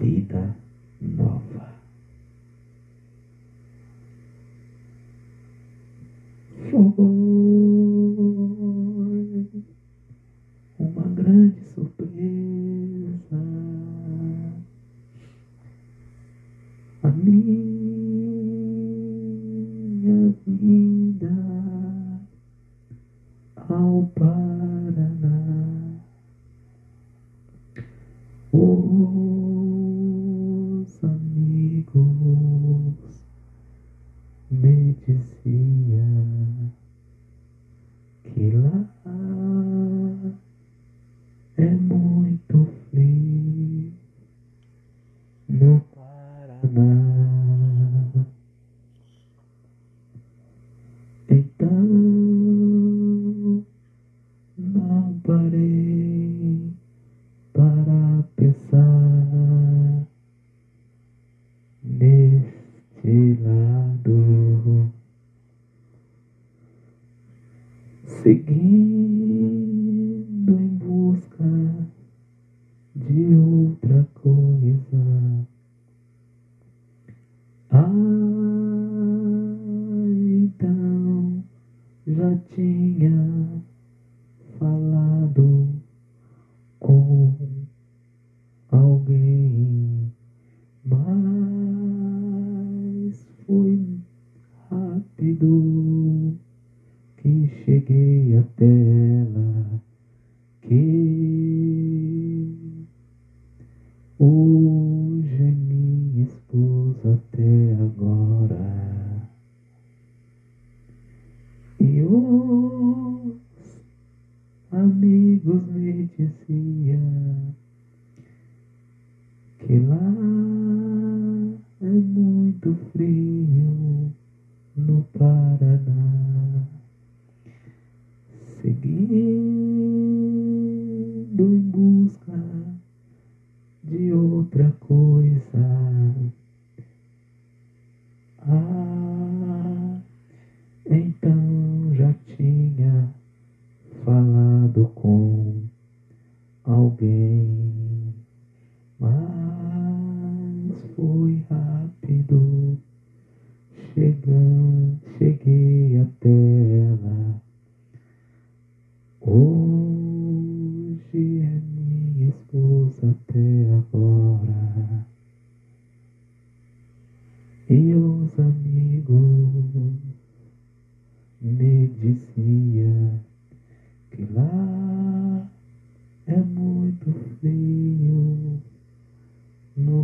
vida nova. Foi uma grande surpresa. A minha que lá é muito frio no Paraná. Então não parei para pensar neste lado, de?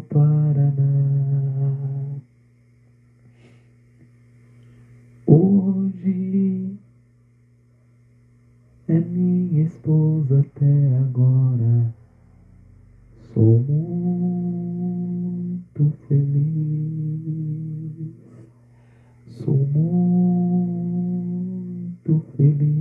Paraná. Hoje é minha esposa até agora. Sou muito feliz. Sou muito feliz.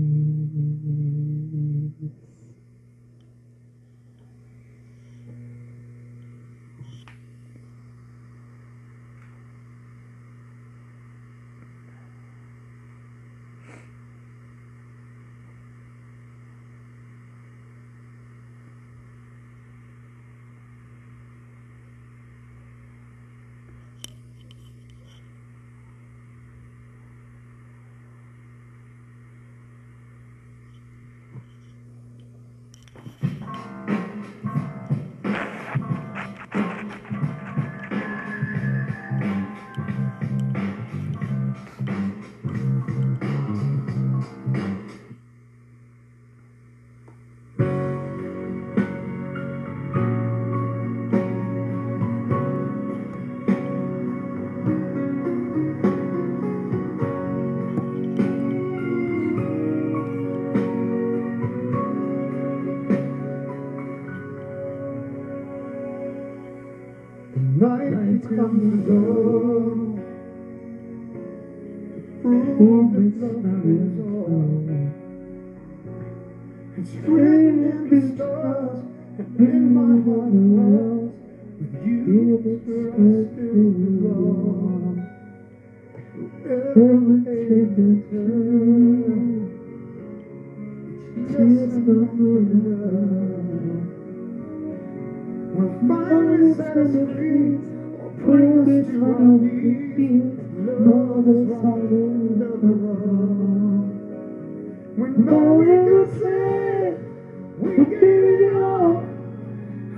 come and go. Oh, it's not as old. It's written in the stars and in my heart and lungs. With you, it's where I still belong. Every taken turn, tears love. We'll find ourselves. Prayers from me, no love song, the other wrong. When all we could say, we gave it all,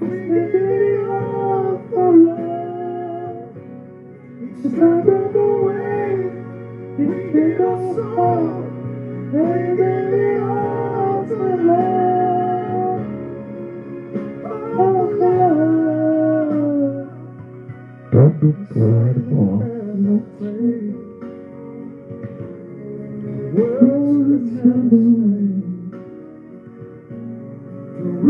we gave it all for love. Each time broke away, we gave our soul, and we gave it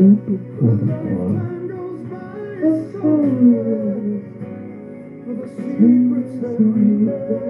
beautiful day. Oh, so, so,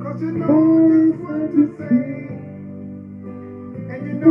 Cause you know just what to say, and you know.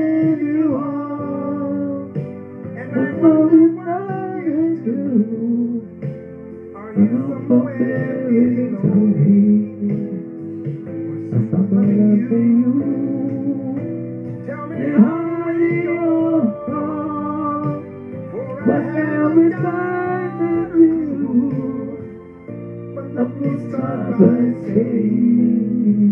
But most time I say